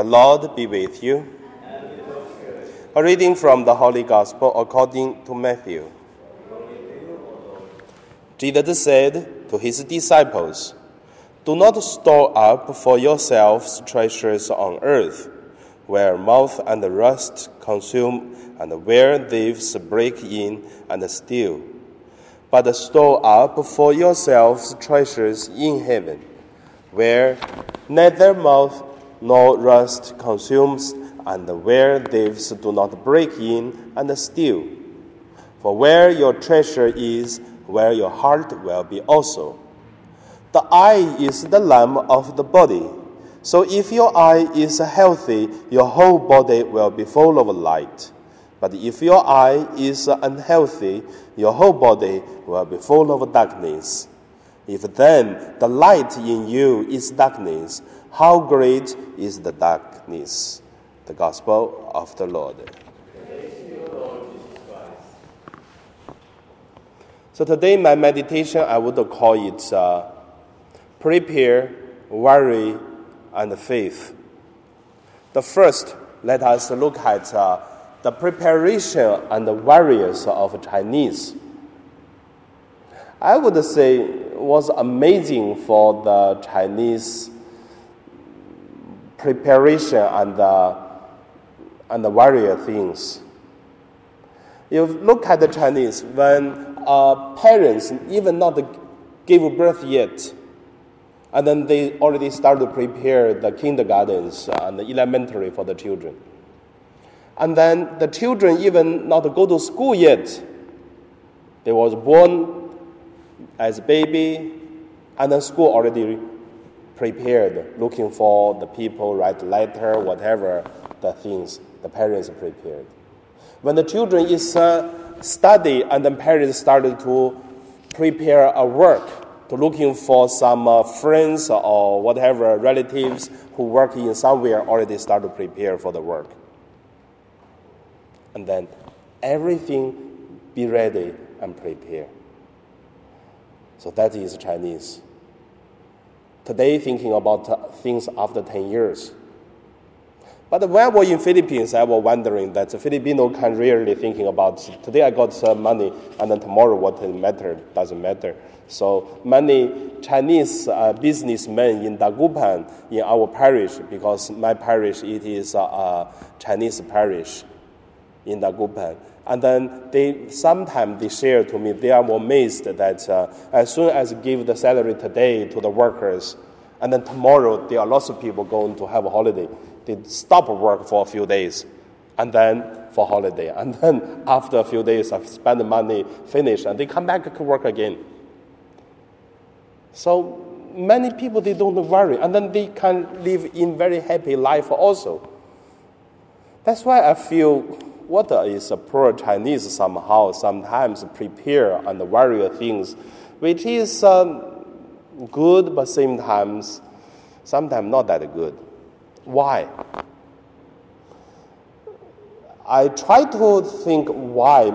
The Lord be with you. A reading from the Holy Gospel according to Matthew. Jesus said to his disciples, Do not store up for yourselves treasures on earth, where moth and rust consume, and where thieves break in and steal. But store up for yourselves treasures in heaven, where neither moth nor rust consumes, and where thieves do not break in and steal. For where your treasure is, where your heart will be also. The eye is the lamp of the body. So if your eye is healthy, your whole body will be full of light. But if your eye is unhealthy, your whole body will be full of darkness. If then the light in you is darkness, how great is the darkness? The Gospel of the Lord. So today, my meditation, I would call it uh, prepare, worry, and faith. The first, let us look at uh, the preparation and the warriors of Chinese. I would say was amazing for the Chinese preparation and the, and the warrior things. You look at the Chinese, when uh, parents even not give birth yet, and then they already start to prepare the kindergartens and the elementary for the children. And then the children even not go to school yet. They was born as a baby, and then school already prepared, looking for the people write letter, whatever the things the parents prepared. When the children is uh, study and the parents started to prepare a work to looking for some uh, friends or whatever relatives who work in somewhere already start to prepare for the work. And then everything be ready and prepare. So that is Chinese. Today thinking about things after 10 years. But when I was in Philippines, I was wondering that the Filipino can really thinking about today I got some money and then tomorrow what matter doesn't matter. So many Chinese uh, businessmen in Dagupan in our parish because my parish it is a, a Chinese parish in the Dagupan. And then they sometimes they share to me they are amazed that uh, as soon as give the salary today to the workers, and then tomorrow there are lots of people going to have a holiday they stop work for a few days and then for holiday. And then after a few days of spend money, finish, and they come back to work again. So many people they don't worry, and then they can live in very happy life also. That's why I feel what is a poor Chinese somehow sometimes prepare and various things, which is um, good, but same times sometimes not that good. Why? I try to think why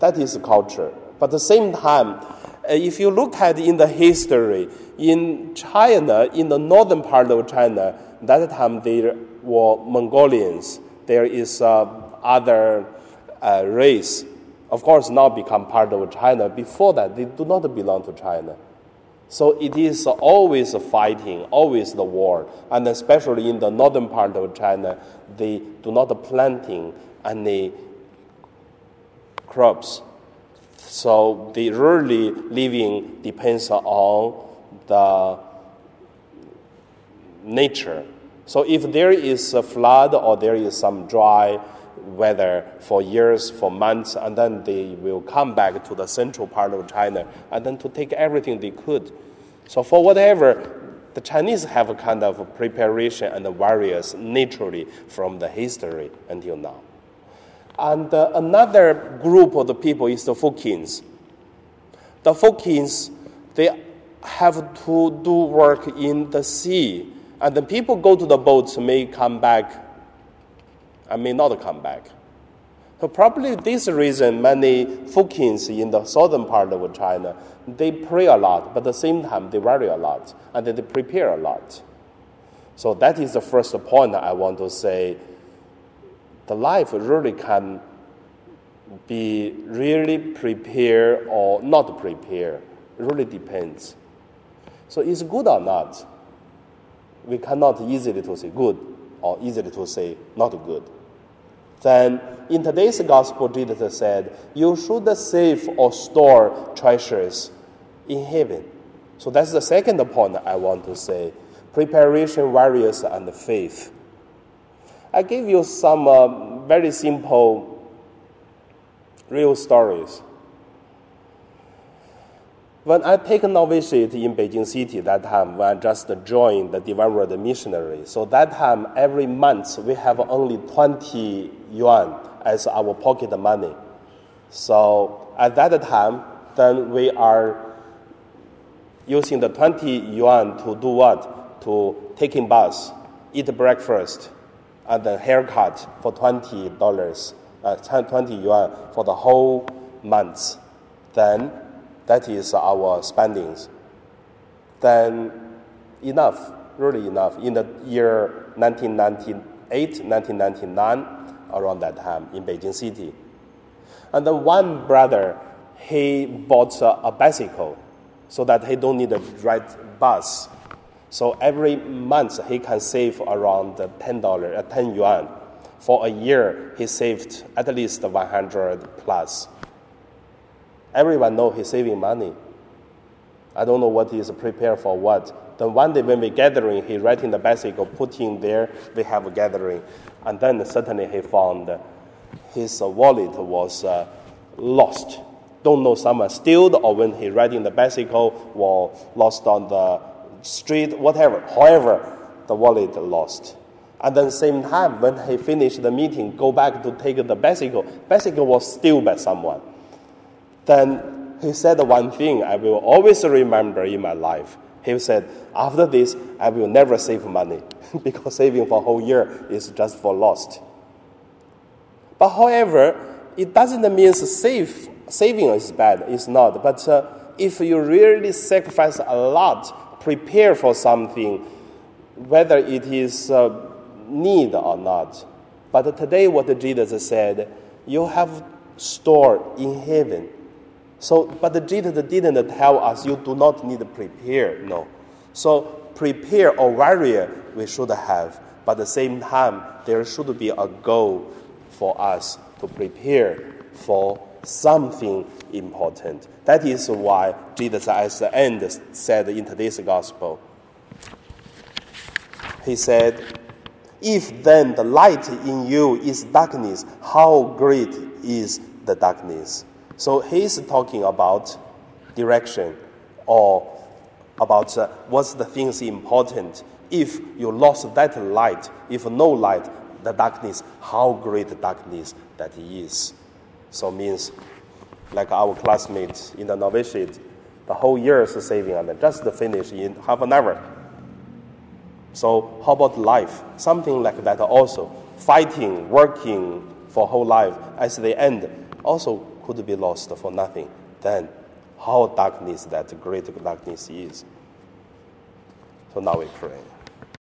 that is culture. But at the same time, uh, if you look at in the history, in China, in the northern part of China, that time there were Mongolians. There is uh, other uh, race. Of course, now become part of China. Before that, they do not belong to China. So it is always fighting, always the war, and especially in the northern part of China, they do not planting any crops. So the really living depends on the nature. So if there is a flood or there is some dry weather for years, for months, and then they will come back to the central part of China and then to take everything they could. So for whatever, the Chinese have a kind of preparation and various naturally from the history until now. And uh, another group of the people is the Fokkins. The Fokkins, they have to do work in the sea, and the people go to the boats may come back and may not come back. So probably this reason many Fokkins in the southern part of China, they pray a lot, but at the same time they worry a lot, and they prepare a lot. So that is the first point I want to say. The life really can be really prepared or not prepared. It really depends. So is good or not. We cannot easily to say good or easily to say not good. Then in today's gospel, Jesus said, You should save or store treasures in heaven. So that's the second point I want to say preparation, various, and faith. I give you some uh, very simple, real stories. When I take a novitiate in Beijing City, that time when I just joined the Divine Missionary, so that time every month we have only 20 yuan as our pocket money. So at that time, then we are using the 20 yuan to do what? To taking bus, eat breakfast, and then haircut for $20, uh, 20 yuan for the whole month. Then that is our spendings. Then enough, really enough. In the year 1998, 1999, around that time in Beijing City. And then one brother, he bought a, a bicycle so that he don't need to ride bus. So every month he can save around ten dollar, uh, ten yuan. For a year, he saved at least one hundred plus. Everyone know he's saving money. I don't know what he is prepared for what. Then one day when we gathering, he writing the bicycle, putting there, we have a gathering. And then suddenly he found his wallet was uh, lost. Don't know someone steal or when he riding the bicycle was lost on the street, whatever. However, the wallet lost. And then same time when he finished the meeting, go back to take the bicycle. Bicycle was stolen by someone. Then he said one thing I will always remember in my life. He said, after this, I will never save money because saving for a whole year is just for lost. But however, it doesn't mean save, saving is bad. It's not. But uh, if you really sacrifice a lot, prepare for something, whether it is uh, need or not. But today, what Jesus said, you have stored in heaven so, but Jesus didn't tell us you do not need to prepare. No. So, prepare or warrior we should have. But at the same time, there should be a goal for us to prepare for something important. That is why Jesus at the end said in today's gospel, He said, If then the light in you is darkness, how great is the darkness? So he's talking about direction or about uh, what's the things important. If you lost that light, if no light, the darkness, how great the darkness that is. So means like our classmates in the novitiate, the whole year is saving and just finish in half an hour. So how about life? Something like that also. Fighting, working for whole life. As the end, also could be lost for nothing, then how darkness that great darkness is. So now we pray.